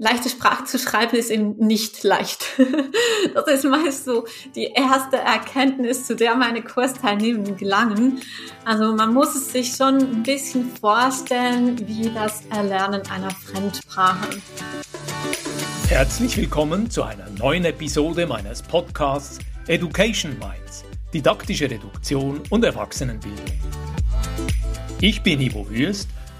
leichte Sprache zu schreiben ist eben nicht leicht. Das ist meist so die erste Erkenntnis, zu der meine Kursteilnehmenden gelangen. Also man muss es sich schon ein bisschen vorstellen, wie das Erlernen einer Fremdsprache. Herzlich willkommen zu einer neuen Episode meines Podcasts Education Minds, didaktische Reduktion und Erwachsenenbildung. Ich bin Ivo Würst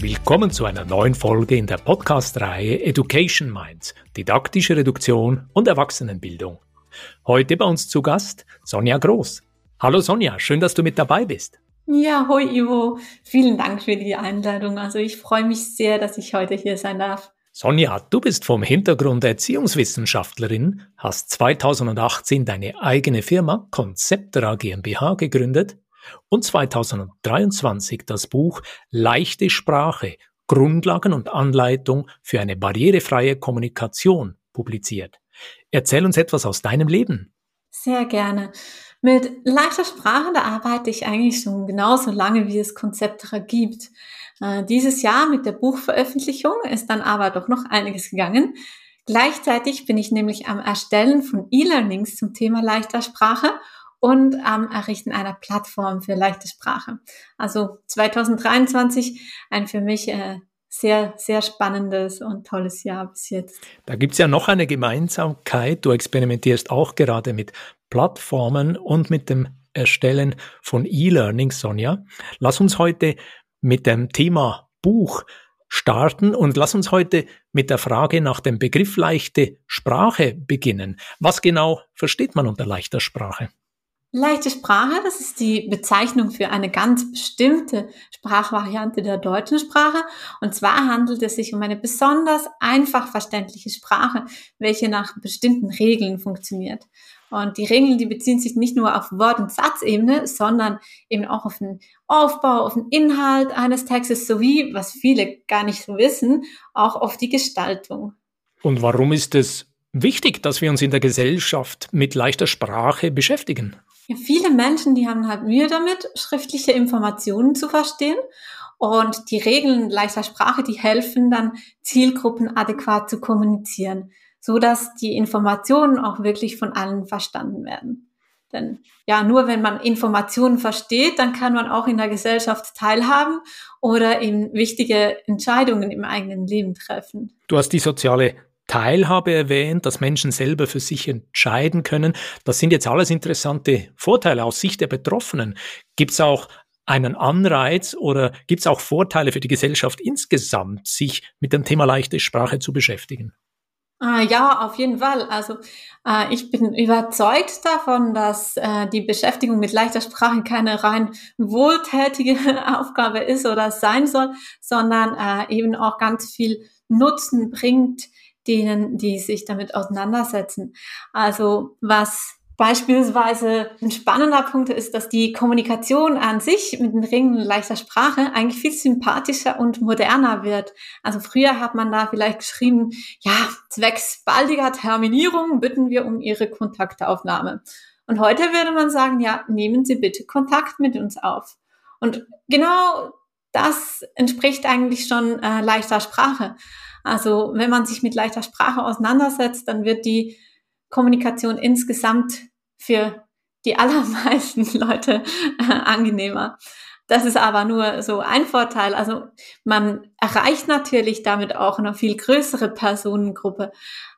Willkommen zu einer neuen Folge in der Podcast-Reihe Education Minds, didaktische Reduktion und Erwachsenenbildung. Heute bei uns zu Gast Sonja Groß. Hallo Sonja, schön, dass du mit dabei bist. Ja, hoi Ivo, vielen Dank für die Einladung. Also ich freue mich sehr, dass ich heute hier sein darf. Sonja, du bist vom Hintergrund Erziehungswissenschaftlerin, hast 2018 deine eigene Firma Konzeptera GmbH gegründet und 2023 das Buch Leichte Sprache, Grundlagen und Anleitung für eine barrierefreie Kommunikation publiziert. Erzähl uns etwas aus deinem Leben. Sehr gerne. Mit leichter Sprache, da arbeite ich eigentlich schon genauso lange, wie es Konzeptere gibt. Äh, dieses Jahr mit der Buchveröffentlichung ist dann aber doch noch einiges gegangen. Gleichzeitig bin ich nämlich am Erstellen von E-Learnings zum Thema leichter Sprache und am Errichten einer Plattform für leichte Sprache. Also 2023 ein für mich äh, sehr, sehr spannendes und tolles Jahr bis jetzt. Da gibt's ja noch eine Gemeinsamkeit. Du experimentierst auch gerade mit Plattformen und mit dem Erstellen von E-Learning, Sonja. Lass uns heute mit dem Thema Buch starten und lass uns heute mit der Frage nach dem Begriff leichte Sprache beginnen. Was genau versteht man unter leichter Sprache? Leichte Sprache, das ist die Bezeichnung für eine ganz bestimmte Sprachvariante der deutschen Sprache. Und zwar handelt es sich um eine besonders einfach verständliche Sprache, welche nach bestimmten Regeln funktioniert. Und die Regeln, die beziehen sich nicht nur auf Wort- und Satzebene, sondern eben auch auf den Aufbau, auf den Inhalt eines Textes sowie, was viele gar nicht so wissen, auch auf die Gestaltung. Und warum ist es wichtig, dass wir uns in der Gesellschaft mit leichter Sprache beschäftigen? Viele Menschen, die haben halt Mühe damit, schriftliche Informationen zu verstehen. Und die Regeln leichter Sprache, die helfen dann, Zielgruppen adäquat zu kommunizieren, so dass die Informationen auch wirklich von allen verstanden werden. Denn ja, nur wenn man Informationen versteht, dann kann man auch in der Gesellschaft teilhaben oder eben wichtige Entscheidungen im eigenen Leben treffen. Du hast die soziale Teilhabe erwähnt, dass Menschen selber für sich entscheiden können. Das sind jetzt alles interessante Vorteile aus Sicht der Betroffenen. Gibt es auch einen Anreiz oder gibt es auch Vorteile für die Gesellschaft insgesamt, sich mit dem Thema leichte Sprache zu beschäftigen? Ah, ja, auf jeden Fall. Also äh, ich bin überzeugt davon, dass äh, die Beschäftigung mit leichter Sprache keine rein wohltätige Aufgabe ist oder sein soll, sondern äh, eben auch ganz viel Nutzen bringt denen, die sich damit auseinandersetzen. Also was Beispielsweise ein spannender Punkt ist, dass die Kommunikation an sich mit den Ringen leichter Sprache eigentlich viel sympathischer und moderner wird. Also früher hat man da vielleicht geschrieben, ja, zwecks baldiger Terminierung bitten wir um Ihre Kontaktaufnahme. Und heute würde man sagen, ja, nehmen Sie bitte Kontakt mit uns auf. Und genau das entspricht eigentlich schon äh, leichter Sprache. Also wenn man sich mit leichter Sprache auseinandersetzt, dann wird die Kommunikation insgesamt für die allermeisten Leute äh, angenehmer. Das ist aber nur so ein Vorteil. Also man erreicht natürlich damit auch eine viel größere Personengruppe.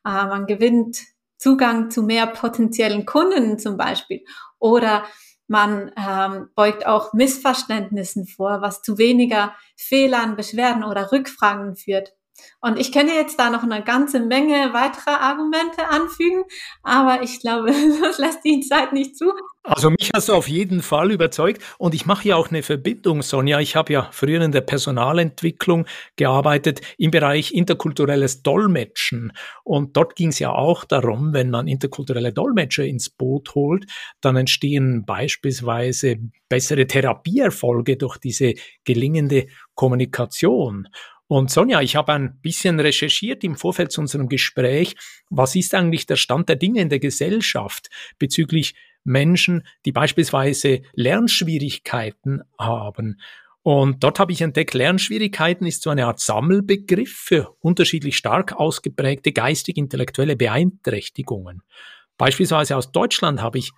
Äh, man gewinnt Zugang zu mehr potenziellen Kunden zum Beispiel. Oder man ähm, beugt auch Missverständnissen vor, was zu weniger Fehlern, Beschwerden oder Rückfragen führt. Und ich könnte jetzt da noch eine ganze Menge weiterer Argumente anfügen, aber ich glaube, das lässt die Zeit nicht zu. Also mich hast du auf jeden Fall überzeugt und ich mache ja auch eine Verbindung, Sonja. Ich habe ja früher in der Personalentwicklung gearbeitet im Bereich interkulturelles Dolmetschen und dort ging es ja auch darum, wenn man interkulturelle Dolmetscher ins Boot holt, dann entstehen beispielsweise bessere Therapieerfolge durch diese gelingende Kommunikation. Und Sonja, ich habe ein bisschen recherchiert im Vorfeld zu unserem Gespräch. Was ist eigentlich der Stand der Dinge in der Gesellschaft bezüglich Menschen, die beispielsweise Lernschwierigkeiten haben? Und dort habe ich entdeckt, Lernschwierigkeiten ist so eine Art Sammelbegriff für unterschiedlich stark ausgeprägte geistig-intellektuelle Beeinträchtigungen. Beispielsweise aus Deutschland habe ich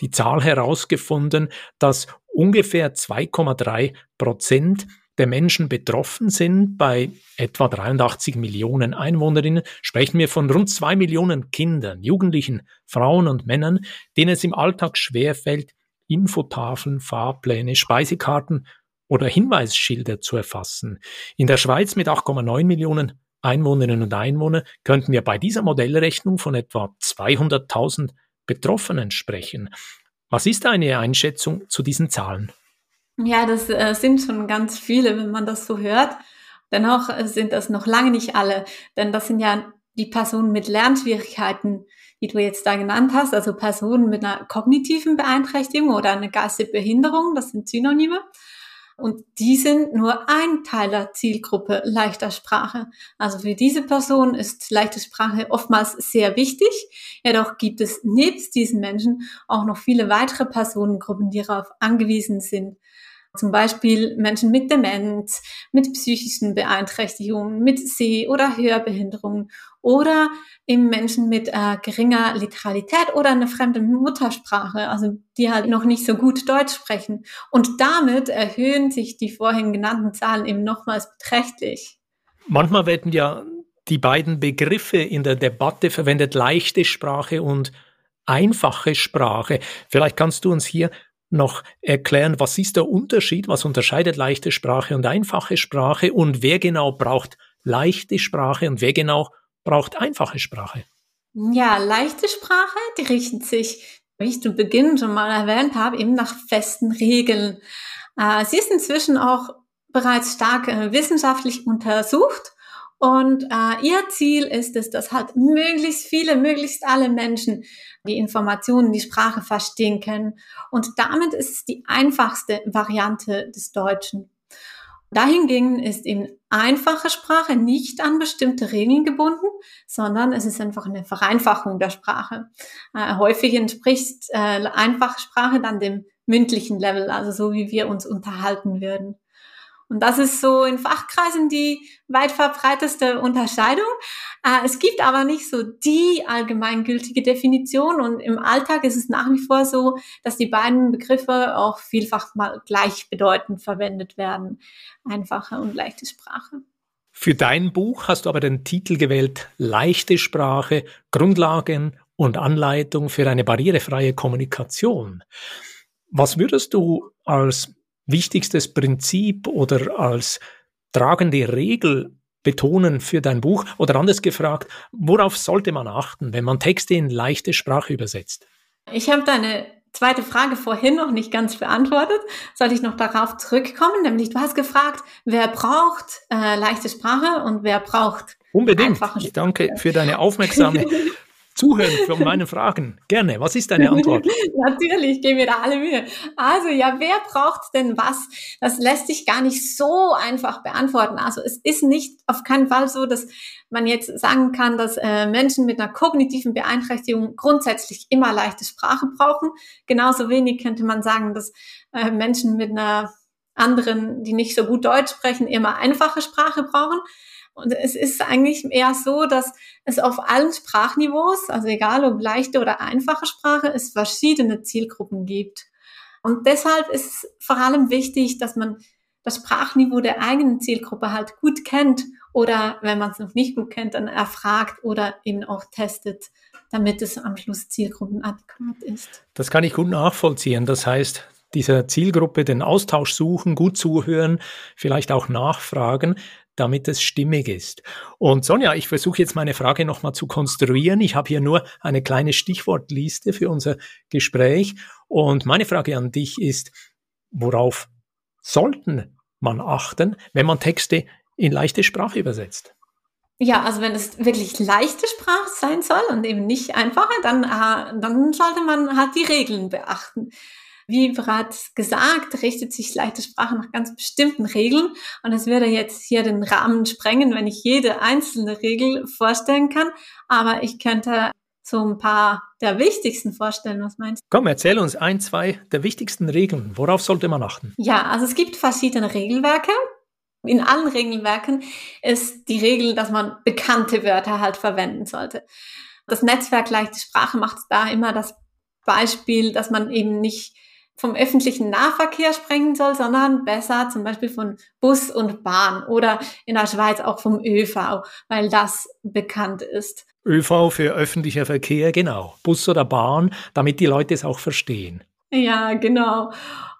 die Zahl herausgefunden, dass ungefähr 2,3 Prozent der Menschen betroffen sind. Bei etwa 83 Millionen Einwohnerinnen sprechen wir von rund zwei Millionen Kindern, Jugendlichen, Frauen und Männern, denen es im Alltag schwerfällt, Infotafeln, Fahrpläne, Speisekarten oder Hinweisschilder zu erfassen. In der Schweiz mit 8,9 Millionen Einwohnerinnen und Einwohnern könnten wir bei dieser Modellrechnung von etwa 200.000 Betroffenen sprechen. Was ist eine Einschätzung zu diesen Zahlen? Ja, das äh, sind schon ganz viele, wenn man das so hört. Dennoch äh, sind das noch lange nicht alle, denn das sind ja die Personen mit Lernschwierigkeiten, die du jetzt da genannt hast, also Personen mit einer kognitiven Beeinträchtigung oder einer geistige Behinderung, das sind Synonyme. Und die sind nur ein Teil der Zielgruppe leichter Sprache. Also für diese Person ist leichte Sprache oftmals sehr wichtig. Jedoch gibt es nebst diesen Menschen auch noch viele weitere Personengruppen, die darauf angewiesen sind. Zum Beispiel Menschen mit Demenz, mit psychischen Beeinträchtigungen, mit Seh- oder Hörbehinderungen oder eben Menschen mit äh, geringer Literalität oder eine fremde Muttersprache, also die halt noch nicht so gut Deutsch sprechen. Und damit erhöhen sich die vorhin genannten Zahlen eben nochmals beträchtlich. Manchmal werden ja die beiden Begriffe in der Debatte verwendet, leichte Sprache und einfache Sprache. Vielleicht kannst du uns hier noch erklären, was ist der Unterschied, was unterscheidet leichte Sprache und einfache Sprache und wer genau braucht leichte Sprache und wer genau braucht einfache Sprache? Ja, leichte Sprache, die richtet sich, wie ich zu Beginn schon mal erwähnt habe, eben nach festen Regeln. Äh, sie ist inzwischen auch bereits stark äh, wissenschaftlich untersucht und äh, ihr Ziel ist es, dass halt möglichst viele, möglichst alle Menschen die Informationen, die Sprache verstehen können. Und damit ist es die einfachste Variante des Deutschen. Dahingegen ist eben einfache Sprache nicht an bestimmte Regeln gebunden, sondern es ist einfach eine Vereinfachung der Sprache. Äh, häufig entspricht äh, einfache Sprache dann dem mündlichen Level, also so wie wir uns unterhalten würden. Und das ist so in Fachkreisen die weit verbreiteste Unterscheidung. Äh, es gibt aber nicht so die allgemeingültige Definition und im Alltag ist es nach wie vor so, dass die beiden Begriffe auch vielfach mal gleichbedeutend verwendet werden. Einfache und leichte Sprache. Für dein Buch hast du aber den Titel gewählt Leichte Sprache, Grundlagen und Anleitung für eine barrierefreie Kommunikation. Was würdest du als wichtigstes Prinzip oder als tragende Regel betonen für dein Buch? Oder anders gefragt, worauf sollte man achten, wenn man Texte in leichte Sprache übersetzt? Ich habe deine zweite Frage vorhin noch nicht ganz beantwortet. Sollte ich noch darauf zurückkommen? Nämlich, du hast gefragt, wer braucht äh, leichte Sprache und wer braucht Unbedingt. Ich danke für deine aufmerksame Zuhören von meinen Fragen. Gerne. Was ist deine Antwort? Natürlich, gebe mir da alle Mühe. Also ja, wer braucht denn was? Das lässt sich gar nicht so einfach beantworten. Also es ist nicht auf keinen Fall so, dass man jetzt sagen kann, dass äh, Menschen mit einer kognitiven Beeinträchtigung grundsätzlich immer leichte Sprache brauchen. Genauso wenig könnte man sagen, dass äh, Menschen mit einer anderen, die nicht so gut Deutsch sprechen, immer einfache Sprache brauchen. Und es ist eigentlich eher so, dass es auf allen Sprachniveaus, also egal ob leichte oder einfache Sprache, es verschiedene Zielgruppen gibt. Und deshalb ist es vor allem wichtig, dass man das Sprachniveau der eigenen Zielgruppe halt gut kennt oder wenn man es noch nicht gut kennt, dann erfragt oder eben auch testet, damit es am Schluss zielgruppenadäquat ist. Das kann ich gut nachvollziehen. Das heißt, dieser Zielgruppe den Austausch suchen, gut zuhören, vielleicht auch nachfragen. Damit es stimmig ist. Und Sonja, ich versuche jetzt meine Frage nochmal zu konstruieren. Ich habe hier nur eine kleine Stichwortliste für unser Gespräch. Und meine Frage an dich ist, worauf sollten man achten, wenn man Texte in leichte Sprache übersetzt? Ja, also wenn es wirklich leichte Sprache sein soll und eben nicht einfache, dann, äh, dann sollte man halt die Regeln beachten. Wie bereits gesagt, richtet sich leichte Sprache nach ganz bestimmten Regeln und es würde jetzt hier den Rahmen sprengen, wenn ich jede einzelne Regel vorstellen kann, aber ich könnte so ein paar der wichtigsten vorstellen. Was meinst du? Komm, erzähl uns ein, zwei der wichtigsten Regeln. Worauf sollte man achten? Ja, also es gibt verschiedene Regelwerke. In allen Regelwerken ist die Regel, dass man bekannte Wörter halt verwenden sollte. Das Netzwerk leichte Sprache macht da immer das Beispiel, dass man eben nicht vom öffentlichen Nahverkehr sprechen soll, sondern besser zum Beispiel von Bus und Bahn oder in der Schweiz auch vom ÖV, weil das bekannt ist. ÖV für öffentlicher Verkehr, genau. Bus oder Bahn, damit die Leute es auch verstehen. Ja, genau.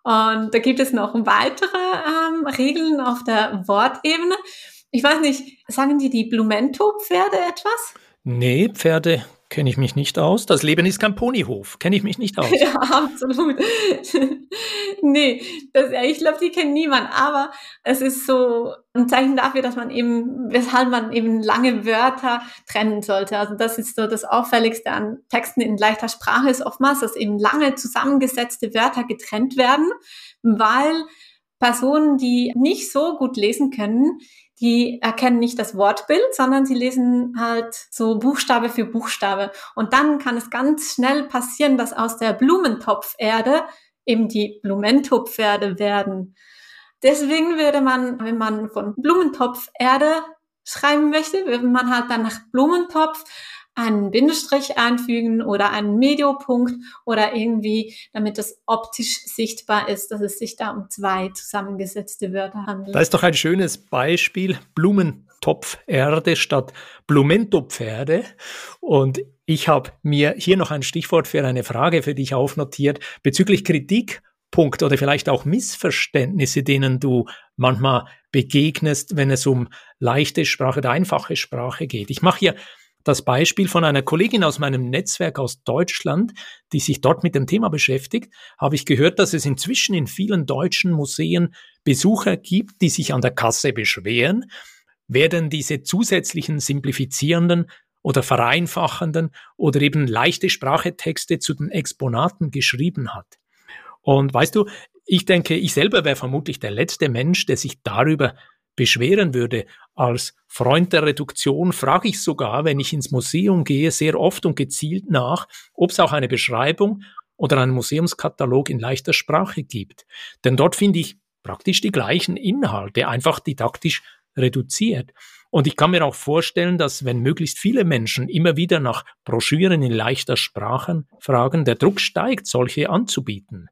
Und da gibt es noch weitere ähm, Regeln auf der Wortebene. Ich weiß nicht, sagen die die Blumento-Pferde etwas? Nee, Pferde Kenne ich mich nicht aus. Das Leben ist kein Ponyhof. Kenne ich mich nicht aus. Ja, absolut. nee, das, ich glaube, die kennt niemand. Aber es ist so ein Zeichen dafür, dass man eben, weshalb man eben lange Wörter trennen sollte. Also das ist so das Auffälligste an Texten in leichter Sprache ist oftmals, dass eben lange zusammengesetzte Wörter getrennt werden, weil Personen, die nicht so gut lesen können, die erkennen nicht das Wortbild, sondern sie lesen halt so Buchstabe für Buchstabe. Und dann kann es ganz schnell passieren, dass aus der Blumentopferde eben die Blumentopferde werden. Deswegen würde man, wenn man von Blumentopferde schreiben möchte, würde man halt dann nach Blumentopf einen Bindestrich einfügen oder einen Mediopunkt oder irgendwie, damit es optisch sichtbar ist, dass es sich da um zwei zusammengesetzte Wörter handelt. Da ist doch ein schönes Beispiel, Blumentopferde statt Blumentopferde. Und ich habe mir hier noch ein Stichwort für eine Frage für dich aufnotiert bezüglich Kritikpunkt oder vielleicht auch Missverständnisse, denen du manchmal begegnest, wenn es um leichte Sprache oder einfache Sprache geht. Ich mache hier das Beispiel von einer Kollegin aus meinem Netzwerk aus Deutschland, die sich dort mit dem Thema beschäftigt, habe ich gehört, dass es inzwischen in vielen deutschen Museen Besucher gibt, die sich an der Kasse beschweren, werden diese zusätzlichen simplifizierenden oder vereinfachenden oder eben leichte Sprachetexte zu den Exponaten geschrieben hat. Und weißt du, ich denke, ich selber wäre vermutlich der letzte Mensch, der sich darüber beschweren würde. Als Freund der Reduktion frage ich sogar, wenn ich ins Museum gehe, sehr oft und gezielt nach, ob es auch eine Beschreibung oder einen Museumskatalog in leichter Sprache gibt. Denn dort finde ich praktisch die gleichen Inhalte, einfach didaktisch reduziert. Und ich kann mir auch vorstellen, dass wenn möglichst viele Menschen immer wieder nach Broschüren in leichter Sprache fragen, der Druck steigt, solche anzubieten.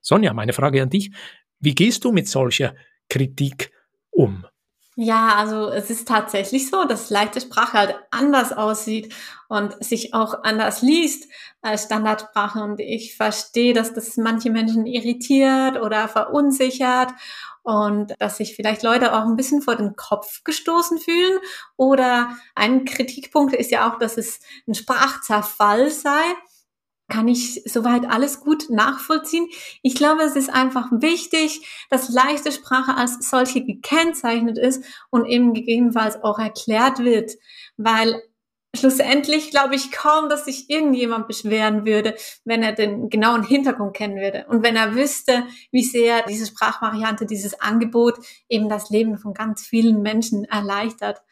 Sonja, meine Frage an dich. Wie gehst du mit solcher Kritik um? Ja, also es ist tatsächlich so, dass leichte Sprache halt anders aussieht und sich auch anders liest als Standardsprache. Und ich verstehe, dass das manche Menschen irritiert oder verunsichert und dass sich vielleicht Leute auch ein bisschen vor den Kopf gestoßen fühlen. Oder ein Kritikpunkt ist ja auch, dass es ein Sprachzerfall sei kann ich soweit alles gut nachvollziehen. Ich glaube, es ist einfach wichtig, dass leichte Sprache als solche gekennzeichnet ist und eben gegebenenfalls auch erklärt wird, weil schlussendlich glaube ich kaum, dass sich irgendjemand beschweren würde, wenn er den genauen Hintergrund kennen würde und wenn er wüsste, wie sehr diese Sprachvariante, dieses Angebot eben das Leben von ganz vielen Menschen erleichtert.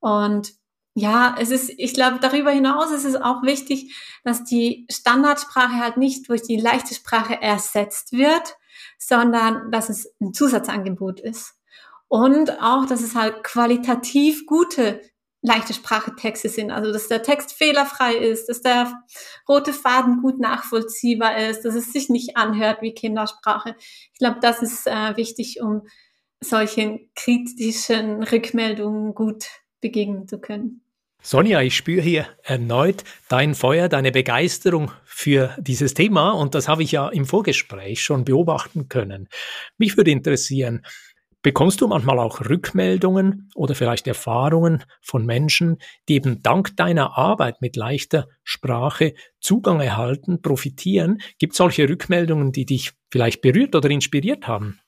Und ja, es ist, ich glaube, darüber hinaus ist es auch wichtig, dass die Standardsprache halt nicht durch die leichte Sprache ersetzt wird, sondern dass es ein Zusatzangebot ist. Und auch, dass es halt qualitativ gute leichte Sprachetexte sind. Also, dass der Text fehlerfrei ist, dass der rote Faden gut nachvollziehbar ist, dass es sich nicht anhört wie Kindersprache. Ich glaube, das ist äh, wichtig, um solchen kritischen Rückmeldungen gut begegnen zu können. Sonja, ich spüre hier erneut dein Feuer, deine Begeisterung für dieses Thema und das habe ich ja im Vorgespräch schon beobachten können. Mich würde interessieren, Bekommst du manchmal auch Rückmeldungen oder vielleicht Erfahrungen von Menschen, die eben dank deiner Arbeit mit leichter Sprache Zugang erhalten, profitieren? Gibt es solche Rückmeldungen, die dich vielleicht berührt oder inspiriert haben?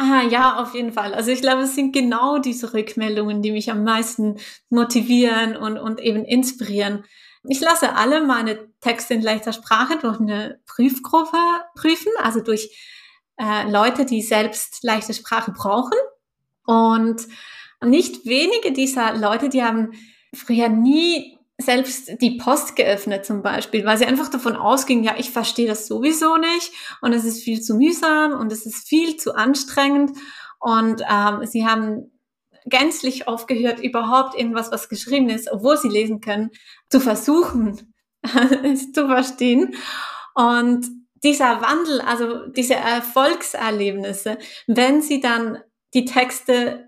Ah, ja, auf jeden Fall. Also ich glaube, es sind genau diese Rückmeldungen, die mich am meisten motivieren und, und eben inspirieren. Ich lasse alle meine Texte in leichter Sprache durch eine Prüfgruppe prüfen, also durch äh, Leute, die selbst leichte Sprache brauchen. Und nicht wenige dieser Leute, die haben früher nie selbst die Post geöffnet zum Beispiel, weil sie einfach davon ausgingen, ja, ich verstehe das sowieso nicht und es ist viel zu mühsam und es ist viel zu anstrengend und ähm, sie haben gänzlich aufgehört, überhaupt irgendwas, was geschrieben ist, obwohl sie lesen können, zu versuchen, es zu verstehen. Und dieser Wandel, also diese Erfolgserlebnisse, wenn sie dann die Texte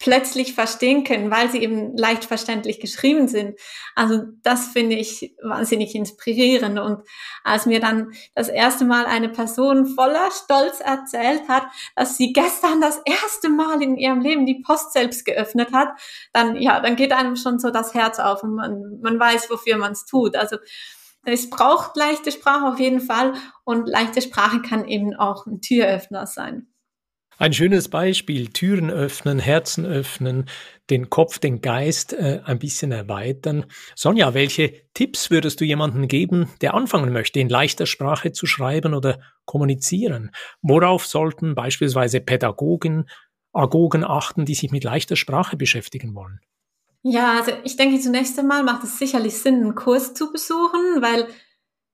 plötzlich verstehen können, weil sie eben leicht verständlich geschrieben sind. Also das finde ich wahnsinnig inspirierend. Und als mir dann das erste Mal eine Person voller Stolz erzählt hat, dass sie gestern das erste Mal in ihrem Leben die Post selbst geöffnet hat, dann, ja, dann geht einem schon so das Herz auf und man, man weiß, wofür man es tut. Also es braucht leichte Sprache auf jeden Fall und leichte Sprache kann eben auch ein Türöffner sein. Ein schönes Beispiel, Türen öffnen, Herzen öffnen, den Kopf, den Geist äh, ein bisschen erweitern. Sonja, welche Tipps würdest du jemandem geben, der anfangen möchte, in leichter Sprache zu schreiben oder kommunizieren? Worauf sollten beispielsweise Pädagogen, Agogen achten, die sich mit leichter Sprache beschäftigen wollen? Ja, also ich denke, zunächst einmal macht es sicherlich Sinn, einen Kurs zu besuchen, weil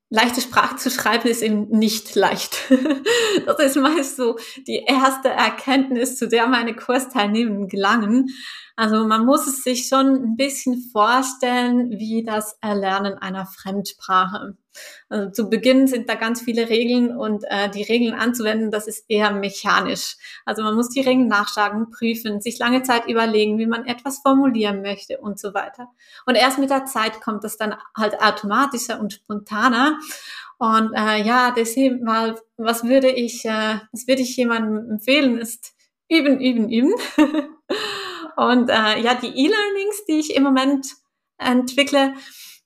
leichte Sprache zu schreiben ist eben nicht leicht. das ist meist so die erste Erkenntnis, zu der meine Kursteilnehmenden gelangen. Also man muss es sich schon ein bisschen vorstellen, wie das Erlernen einer Fremdsprache. Also zu Beginn sind da ganz viele Regeln und äh, die Regeln anzuwenden, das ist eher mechanisch. Also man muss die Regeln nachschlagen, prüfen, sich lange Zeit überlegen, wie man etwas formulieren möchte und so weiter. Und erst mit der Zeit kommt das dann halt automatischer und spontaner. Und äh, ja, deswegen mal, was würde ich, äh, was würde ich jemandem empfehlen, ist üben, üben, üben. Und äh, ja, die E-Learnings, die ich im Moment entwickle,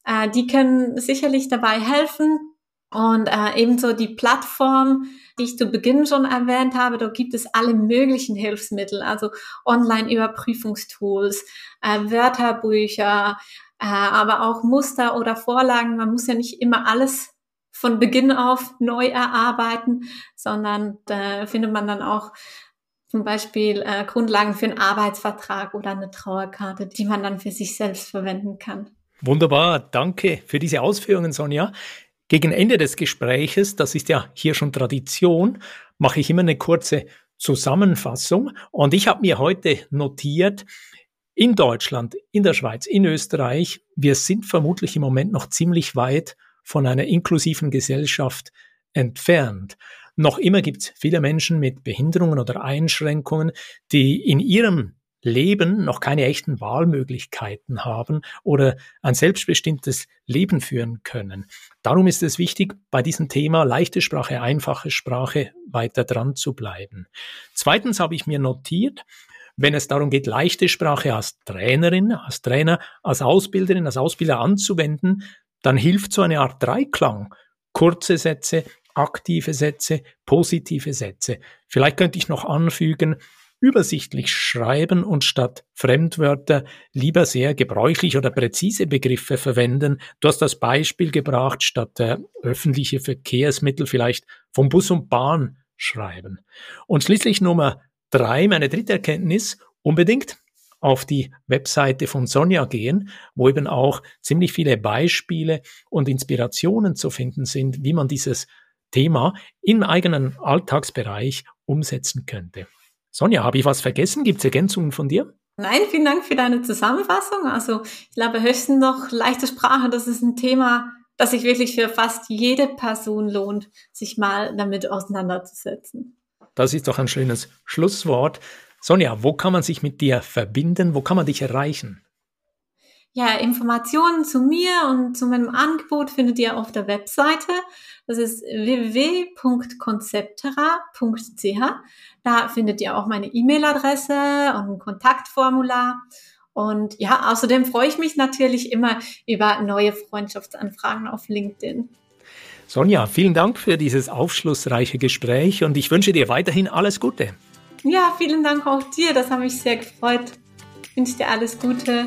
äh, die können sicherlich dabei helfen. Und äh, ebenso die Plattform, die ich zu Beginn schon erwähnt habe, da gibt es alle möglichen Hilfsmittel, also Online-Überprüfungstools, äh, Wörterbücher, äh, aber auch Muster oder Vorlagen. Man muss ja nicht immer alles von Beginn auf neu erarbeiten, sondern da findet man dann auch zum Beispiel äh, Grundlagen für einen Arbeitsvertrag oder eine Trauerkarte, die man dann für sich selbst verwenden kann. Wunderbar, danke für diese Ausführungen, Sonja. Gegen Ende des Gespräches, das ist ja hier schon Tradition, mache ich immer eine kurze Zusammenfassung. Und ich habe mir heute notiert, in Deutschland, in der Schweiz, in Österreich, wir sind vermutlich im Moment noch ziemlich weit von einer inklusiven Gesellschaft entfernt. Noch immer gibt es viele Menschen mit Behinderungen oder Einschränkungen, die in ihrem Leben noch keine echten Wahlmöglichkeiten haben oder ein selbstbestimmtes Leben führen können. Darum ist es wichtig, bei diesem Thema leichte Sprache, einfache Sprache weiter dran zu bleiben. Zweitens habe ich mir notiert, wenn es darum geht, leichte Sprache als Trainerin, als Trainer, als Ausbilderin, als Ausbilder anzuwenden, dann hilft so eine Art Dreiklang. Kurze Sätze, aktive Sätze, positive Sätze. Vielleicht könnte ich noch anfügen, übersichtlich schreiben und statt Fremdwörter lieber sehr gebräuchlich oder präzise Begriffe verwenden. Du hast das Beispiel gebracht, statt äh, öffentliche Verkehrsmittel vielleicht vom Bus und Bahn schreiben. Und schließlich Nummer drei, meine dritte Erkenntnis, unbedingt auf die Webseite von Sonja gehen, wo eben auch ziemlich viele Beispiele und Inspirationen zu finden sind, wie man dieses Thema im eigenen Alltagsbereich umsetzen könnte. Sonja, habe ich was vergessen? Gibt es Ergänzungen von dir? Nein, vielen Dank für deine Zusammenfassung. Also ich glaube höchstens noch leichte Sprache, das ist ein Thema, das sich wirklich für fast jede Person lohnt, sich mal damit auseinanderzusetzen. Das ist doch ein schönes Schlusswort. Sonja, wo kann man sich mit dir verbinden? Wo kann man dich erreichen? Ja, Informationen zu mir und zu meinem Angebot findet ihr auf der Webseite. Das ist www.konzeptera.ch. Da findet ihr auch meine E-Mail-Adresse und ein Kontaktformular. Und ja, außerdem freue ich mich natürlich immer über neue Freundschaftsanfragen auf LinkedIn. Sonja, vielen Dank für dieses aufschlussreiche Gespräch und ich wünsche dir weiterhin alles Gute. Ja, vielen Dank auch dir. Das hat mich sehr gefreut. Ich wünsche dir alles Gute.